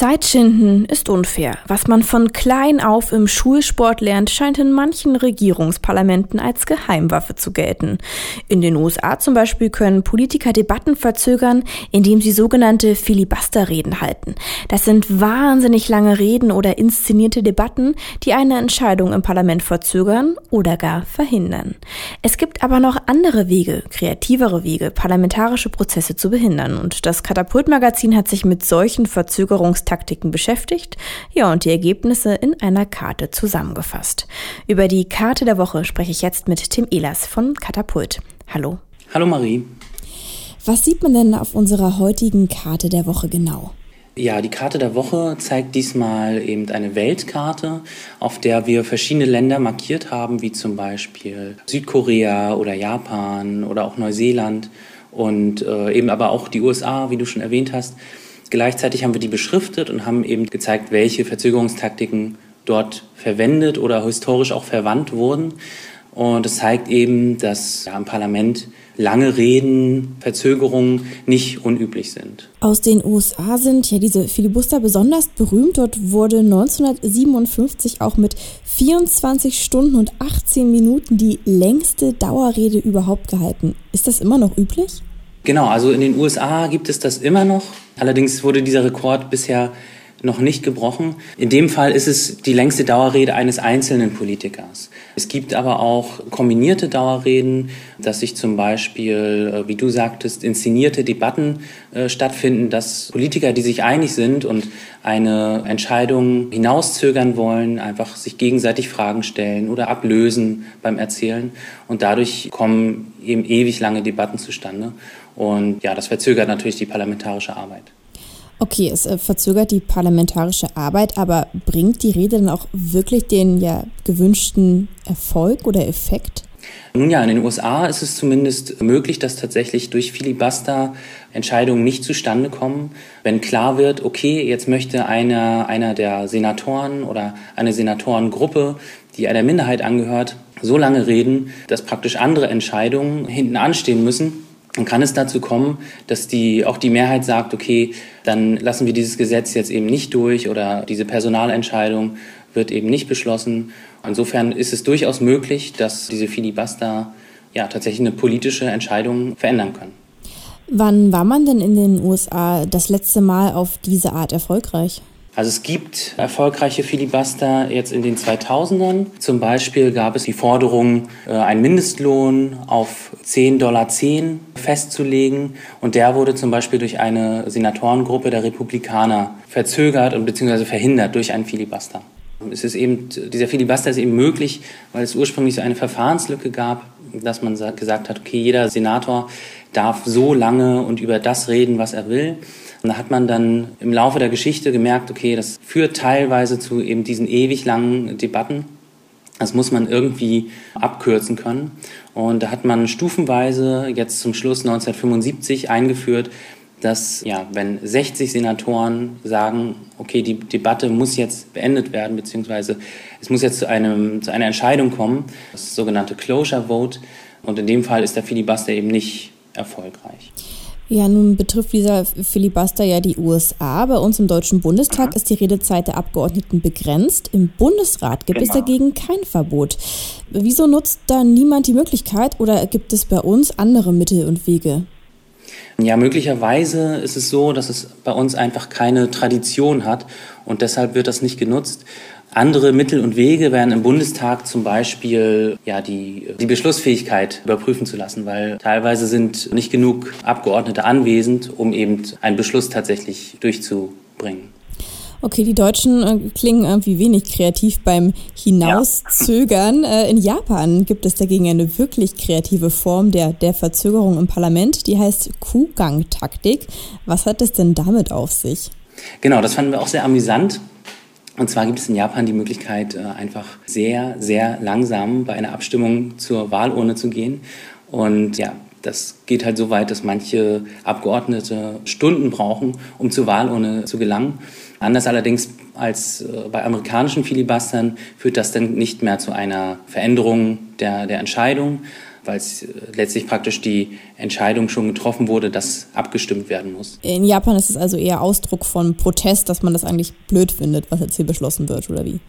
Zeit schinden ist unfair. Was man von klein auf im Schulsport lernt, scheint in manchen Regierungsparlamenten als Geheimwaffe zu gelten. In den USA zum Beispiel können Politiker Debatten verzögern, indem sie sogenannte Filibusterreden halten. Das sind wahnsinnig lange Reden oder inszenierte Debatten, die eine Entscheidung im Parlament verzögern oder gar verhindern. Es gibt aber noch andere Wege, kreativere Wege, parlamentarische Prozesse zu behindern. Und das Katapultmagazin hat sich mit solchen Verzögerungs Taktiken beschäftigt, ja, und die Ergebnisse in einer Karte zusammengefasst. Über die Karte der Woche spreche ich jetzt mit Tim Ehlers von Katapult. Hallo. Hallo Marie. Was sieht man denn auf unserer heutigen Karte der Woche genau? Ja, die Karte der Woche zeigt diesmal eben eine Weltkarte, auf der wir verschiedene Länder markiert haben, wie zum Beispiel Südkorea oder Japan oder auch Neuseeland und äh, eben aber auch die USA, wie du schon erwähnt hast. Gleichzeitig haben wir die beschriftet und haben eben gezeigt, welche Verzögerungstaktiken dort verwendet oder historisch auch verwandt wurden. Und es zeigt eben, dass ja, im Parlament lange Reden, Verzögerungen nicht unüblich sind. Aus den USA sind ja diese Filibuster besonders berühmt. Dort wurde 1957 auch mit 24 Stunden und 18 Minuten die längste Dauerrede überhaupt gehalten. Ist das immer noch üblich? Genau, also in den USA gibt es das immer noch. Allerdings wurde dieser Rekord bisher noch nicht gebrochen. In dem Fall ist es die längste Dauerrede eines einzelnen Politikers. Es gibt aber auch kombinierte Dauerreden, dass sich zum Beispiel, äh, wie du sagtest, inszenierte Debatten äh, stattfinden, dass Politiker, die sich einig sind und eine Entscheidung hinauszögern wollen, einfach sich gegenseitig Fragen stellen oder ablösen beim Erzählen. Und dadurch kommen eben ewig lange Debatten zustande. Und ja, das verzögert natürlich die parlamentarische Arbeit. Okay, es äh, verzögert die parlamentarische Arbeit, aber bringt die Rede dann auch wirklich den ja gewünschten Erfolg oder Effekt? Nun ja, in den USA ist es zumindest möglich, dass tatsächlich durch Filibuster Entscheidungen nicht zustande kommen, wenn klar wird, okay, jetzt möchte einer, einer der Senatoren oder eine Senatorengruppe, die einer Minderheit angehört, so lange reden, dass praktisch andere Entscheidungen hinten anstehen müssen dann kann es dazu kommen, dass die, auch die Mehrheit sagt, okay, dann lassen wir dieses Gesetz jetzt eben nicht durch oder diese Personalentscheidung wird eben nicht beschlossen. Insofern ist es durchaus möglich, dass diese Filibuster ja tatsächlich eine politische Entscheidung verändern können. Wann war man denn in den USA das letzte Mal auf diese Art erfolgreich? Also es gibt erfolgreiche Filibuster jetzt in den 2000ern. Zum Beispiel gab es die Forderung, äh, einen Mindestlohn auf 10,10 Dollar festzulegen. Und der wurde zum Beispiel durch eine Senatorengruppe der Republikaner verzögert und beziehungsweise verhindert durch einen Filibuster. Es ist eben, dieser Filibuster ist eben möglich, weil es ursprünglich so eine Verfahrenslücke gab, dass man gesagt hat, okay, jeder Senator darf so lange und über das reden, was er will. Und da hat man dann im Laufe der Geschichte gemerkt, okay, das führt teilweise zu eben diesen ewig langen Debatten. Das muss man irgendwie abkürzen können. Und da hat man stufenweise jetzt zum Schluss 1975 eingeführt, dass ja, wenn 60 Senatoren sagen, okay, die Debatte muss jetzt beendet werden, beziehungsweise es muss jetzt zu, einem, zu einer Entscheidung kommen, das sogenannte Closure Vote. Und in dem Fall ist der Filibuster eben nicht erfolgreich. Ja, nun betrifft dieser Filibuster ja die USA. Bei uns im Deutschen Bundestag ist die Redezeit der Abgeordneten begrenzt. Im Bundesrat gibt genau. es dagegen kein Verbot. Wieso nutzt da niemand die Möglichkeit oder gibt es bei uns andere Mittel und Wege? Ja, möglicherweise ist es so, dass es bei uns einfach keine Tradition hat und deshalb wird das nicht genutzt. Andere Mittel und Wege wären im Bundestag zum Beispiel ja, die, die Beschlussfähigkeit überprüfen zu lassen, weil teilweise sind nicht genug Abgeordnete anwesend, um eben einen Beschluss tatsächlich durchzubringen. Okay, die Deutschen äh, klingen irgendwie wenig kreativ beim Hinauszögern. Ja. Äh, in Japan gibt es dagegen eine wirklich kreative Form der, der Verzögerung im Parlament, die heißt Kuhgang-Taktik. Was hat es denn damit auf sich? Genau, das fanden wir auch sehr amüsant. Und zwar gibt es in Japan die Möglichkeit, äh, einfach sehr, sehr langsam bei einer Abstimmung zur Wahlurne zu gehen. Und ja, das geht halt so weit, dass manche Abgeordnete Stunden brauchen, um zur Wahlurne zu gelangen. Anders allerdings als äh, bei amerikanischen Filibustern führt das dann nicht mehr zu einer Veränderung der, der Entscheidung, weil es äh, letztlich praktisch die Entscheidung schon getroffen wurde, dass abgestimmt werden muss. In Japan ist es also eher Ausdruck von Protest, dass man das eigentlich blöd findet, was jetzt hier beschlossen wird, oder wie?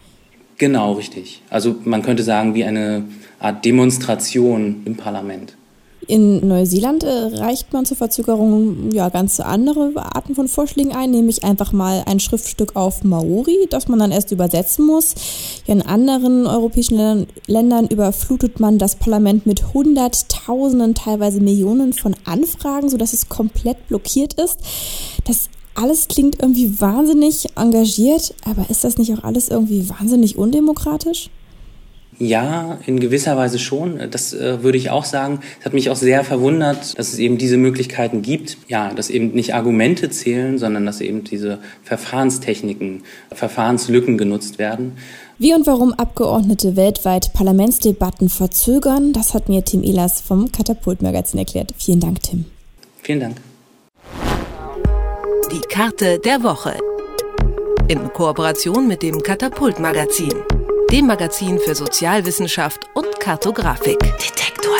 Genau, richtig. Also man könnte sagen, wie eine Art Demonstration im Parlament. In Neuseeland äh, reicht man zur Verzögerung ja ganz andere Arten von Vorschlägen ein, nämlich einfach mal ein Schriftstück auf Maori, das man dann erst übersetzen muss. In anderen europäischen Ländern überflutet man das Parlament mit Hunderttausenden, teilweise Millionen von Anfragen, sodass es komplett blockiert ist. Das alles klingt irgendwie wahnsinnig engagiert, aber ist das nicht auch alles irgendwie wahnsinnig undemokratisch? Ja, in gewisser Weise schon. Das äh, würde ich auch sagen. Es hat mich auch sehr verwundert, dass es eben diese Möglichkeiten gibt. Ja, dass eben nicht Argumente zählen, sondern dass eben diese Verfahrenstechniken, Verfahrenslücken genutzt werden. Wie und warum Abgeordnete weltweit Parlamentsdebatten verzögern, das hat mir Tim Ehlers vom Katapult-Magazin erklärt. Vielen Dank, Tim. Vielen Dank. Die Karte der Woche. In Kooperation mit dem Katapult-Magazin dem Magazin für Sozialwissenschaft und Kartografik. Detektor